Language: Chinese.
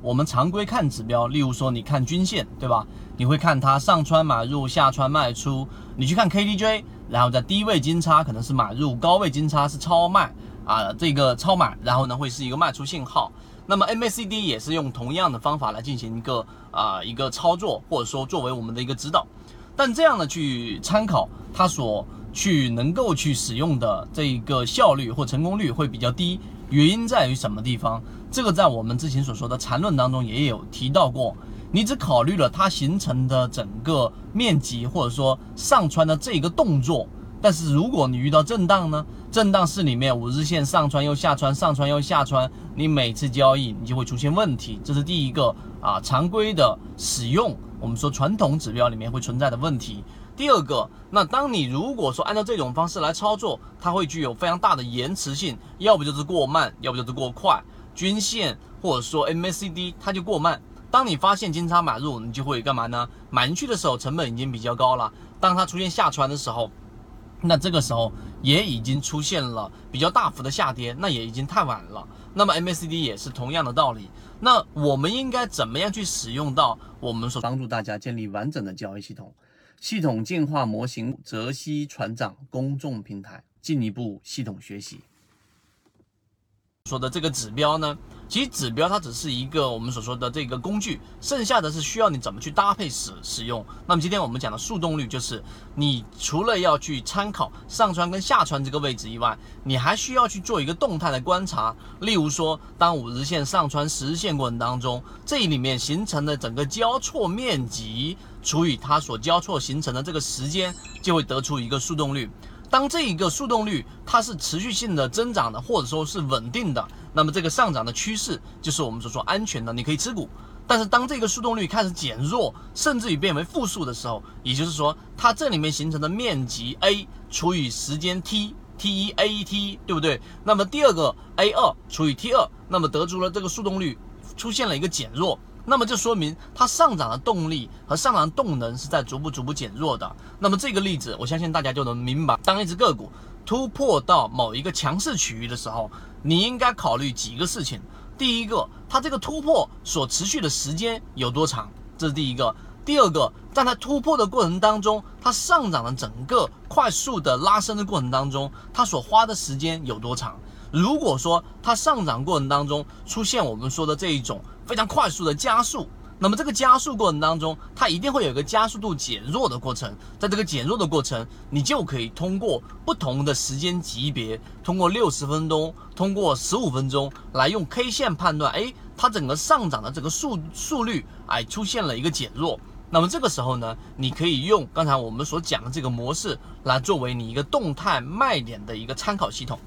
我们常规看指标，例如说你看均线，对吧？你会看它上穿买入，下穿卖出。你去看 KDJ，然后在低位金叉可能是买入，高位金叉是超卖啊，这个超买，然后呢会是一个卖出信号。那么 MACD 也是用同样的方法来进行一个啊一个操作，或者说作为我们的一个指导。但这样的去参考，它所去能够去使用的这一个效率或成功率会比较低。原因在于什么地方？这个在我们之前所说的缠论当中也有提到过。你只考虑了它形成的整个面积，或者说上穿的这个动作。但是如果你遇到震荡呢？震荡市里面五日线上穿又下穿，上穿又下穿，你每次交易你就会出现问题。这是第一个啊，常规的使用，我们说传统指标里面会存在的问题。第二个，那当你如果说按照这种方式来操作，它会具有非常大的延迟性，要不就是过慢，要不就是过快。均线或者说 MACD 它就过慢。当你发现金叉买入，你就会干嘛呢？买进去的时候成本已经比较高了。当它出现下穿的时候，那这个时候也已经出现了比较大幅的下跌，那也已经太晚了。那么 MACD 也是同样的道理。那我们应该怎么样去使用到我们所帮助大家建立完整的交易系统？系统进化模型，泽西船长公众平台，进一步系统学习。说的这个指标呢，其实指标它只是一个我们所说的这个工具，剩下的是需要你怎么去搭配使使用。那么今天我们讲的速动率，就是你除了要去参考上穿跟下穿这个位置以外，你还需要去做一个动态的观察。例如说，当五日线上穿十日线过程当中，这里面形成的整个交错面积除以它所交错形成的这个时间，就会得出一个速动率。当这一个速动率它是持续性的增长的，或者说是稳定的，那么这个上涨的趋势就是我们所说安全的，你可以持股。但是当这个速动率开始减弱，甚至于变为负数的时候，也就是说它这里面形成的面积 A 除以时间 t，t 一 A 一 t，对不对？那么第二个 A 二除以 t 二，那么得出了这个速动率出现了一个减弱。那么就说明它上涨的动力和上涨动能是在逐步逐步减弱的。那么这个例子，我相信大家就能明白，当一只个股突破到某一个强势区域的时候，你应该考虑几个事情。第一个，它这个突破所持续的时间有多长，这是第一个。第二个，在它突破的过程当中，它上涨的整个快速的拉升的过程当中，它所花的时间有多长？如果说它上涨过程当中出现我们说的这一种非常快速的加速，那么这个加速过程当中，它一定会有一个加速度减弱的过程。在这个减弱的过程，你就可以通过不同的时间级别，通过六十分钟，通过十五分钟来用 K 线判断，哎，它整个上涨的这个速速率，哎，出现了一个减弱。那么这个时候呢，你可以用刚才我们所讲的这个模式来作为你一个动态卖点的一个参考系统。